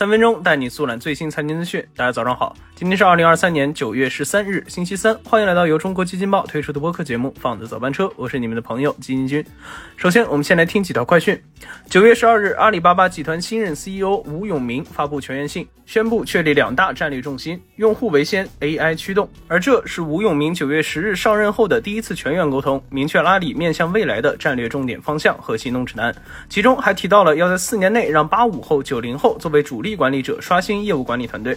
三分钟带你速览最新财经资讯。大家早上好，今天是二零二三年九月十三日，星期三。欢迎来到由中国基金报推出的播客节目《放的早班车》，我是你们的朋友基金君。首先，我们先来听几条快讯。九月十二日，阿里巴巴集团新任 CEO 吴永明发布全员信，宣布确立两大战略重心：用户为先，AI 驱动。而这是吴永明九月十日上任后的第一次全员沟通，明确阿里面向未来的战略重点方向和行动指南。其中还提到了要在四年内让八五后、九零后作为主。力管理者刷新业务管理团队。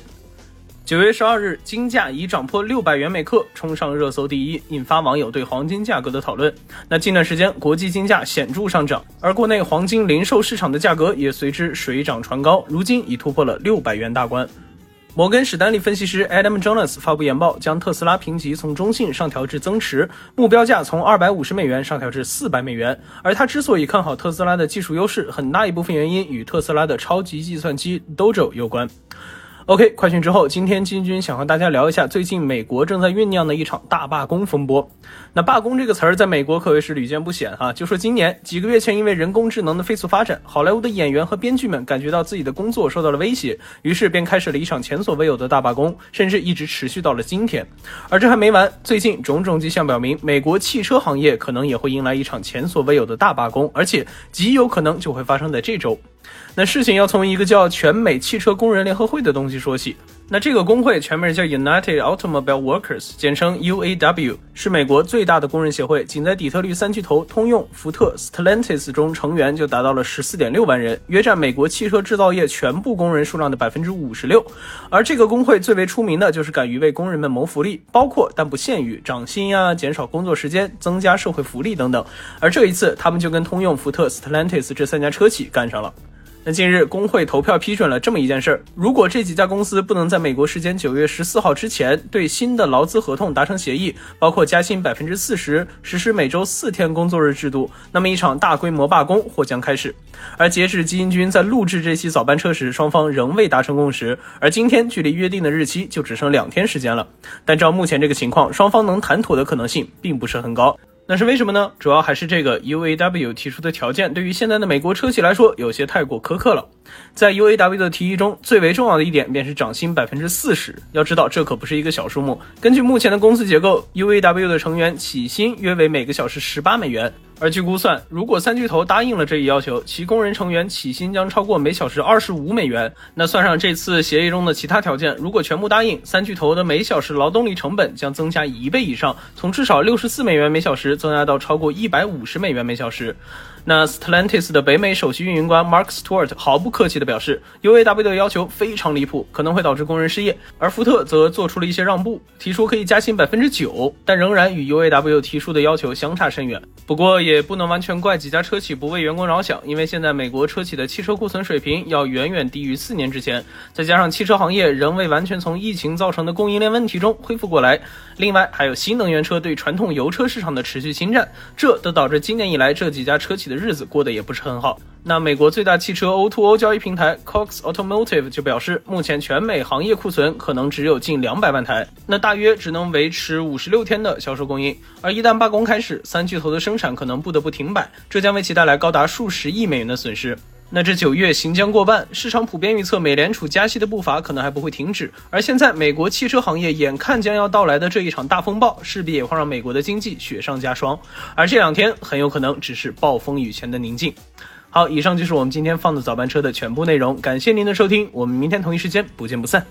九月十二日，金价已涨破六百元每克，冲上热搜第一，引发网友对黄金价格的讨论。那近段时间，国际金价显著上涨，而国内黄金零售市场的价格也随之水涨船高，如今已突破了六百元大关。摩根史丹利分析师 Adam Jonas 发布研报，将特斯拉评级从中性上调至增持，目标价从二百五十美元上调至四百美元。而他之所以看好特斯拉的技术优势，很大一部分原因与特斯拉的超级计算机 Dojo 有关。OK，快讯之后，今天金军想和大家聊一下最近美国正在酝酿的一场大罢工风波。那罢工这个词儿在美国可谓是屡见不鲜哈。就说今年几个月前，因为人工智能的飞速发展，好莱坞的演员和编剧们感觉到自己的工作受到了威胁，于是便开始了一场前所未有的大罢工，甚至一直持续到了今天。而这还没完，最近种种迹象表明，美国汽车行业可能也会迎来一场前所未有的大罢工，而且极有可能就会发生在这周。那事情要从一个叫全美汽车工人联合会的东西说起。那这个工会全名叫 United Automobile Workers，简称 UAW，是美国最大的工人协会。仅在底特律三巨头通用、福特、Stellantis 中，成员就达到了十四点六万人，约占美国汽车制造业全部工人数量的百分之五十六。而这个工会最为出名的就是敢于为工人们谋福利，包括但不限于涨薪啊、减少工作时间、增加社会福利等等。而这一次，他们就跟通用、福特、Stellantis 这三家车企干上了。那近日，工会投票批准了这么一件事儿：如果这几家公司不能在美国时间九月十四号之前对新的劳资合同达成协议，包括加薪百分之四十、实施每周四天工作日制度，那么一场大规模罢工或将开始。而截至基金君在录制这期早班车时，双方仍未达成共识。而今天距离约定的日期就只剩两天时间了。但照目前这个情况，双方能谈妥的可能性并不是很高。那是为什么呢？主要还是这个 UAW 提出的条件，对于现在的美国车企来说，有些太过苛刻了。在 UAW 的提议中，最为重要的一点便是涨薪百分之四十。要知道，这可不是一个小数目。根据目前的公司结构，UAW 的成员起薪约为每个小时十八美元。而据估算，如果三巨头答应了这一要求，其工人成员起薪将超过每小时二十五美元。那算上这次协议中的其他条件，如果全部答应，三巨头的每小时劳动力成本将增加一倍以上，从至少六十四美元每小时增加到超过一百五十美元每小时。那 Stellantis 的北美首席运营官 Mark Stewart 毫不客气地表示，UAW 的要求非常离谱，可能会导致工人失业。而福特则做出了一些让步，提出可以加薪百分之九，但仍然与 UAW 提出的要求相差甚远。不过也不能完全怪几家车企不为员工着想，因为现在美国车企的汽车库存水平要远远低于四年之前，再加上汽车行业仍未完全从疫情造成的供应链问题中恢复过来，另外还有新能源车对传统油车市场的持续侵占，这都导致今年以来这几家车企的日子过得也不是很好。那美国最大汽车 O2O 交易平台 Cox Automotive 就表示，目前全美行业库存可能只有近两百万台，那大约只能维持五十六天的销售供应。而一旦罢工开始，三巨头的生产可能不得不停摆，这将为其带来高达数十亿美元的损失。那这九月行将过半，市场普遍预测美联储加息的步伐可能还不会停止。而现在美国汽车行业眼看将要到来的这一场大风暴，势必也会让美国的经济雪上加霜。而这两天很有可能只是暴风雨前的宁静。好，以上就是我们今天放的早班车的全部内容，感谢您的收听，我们明天同一时间不见不散。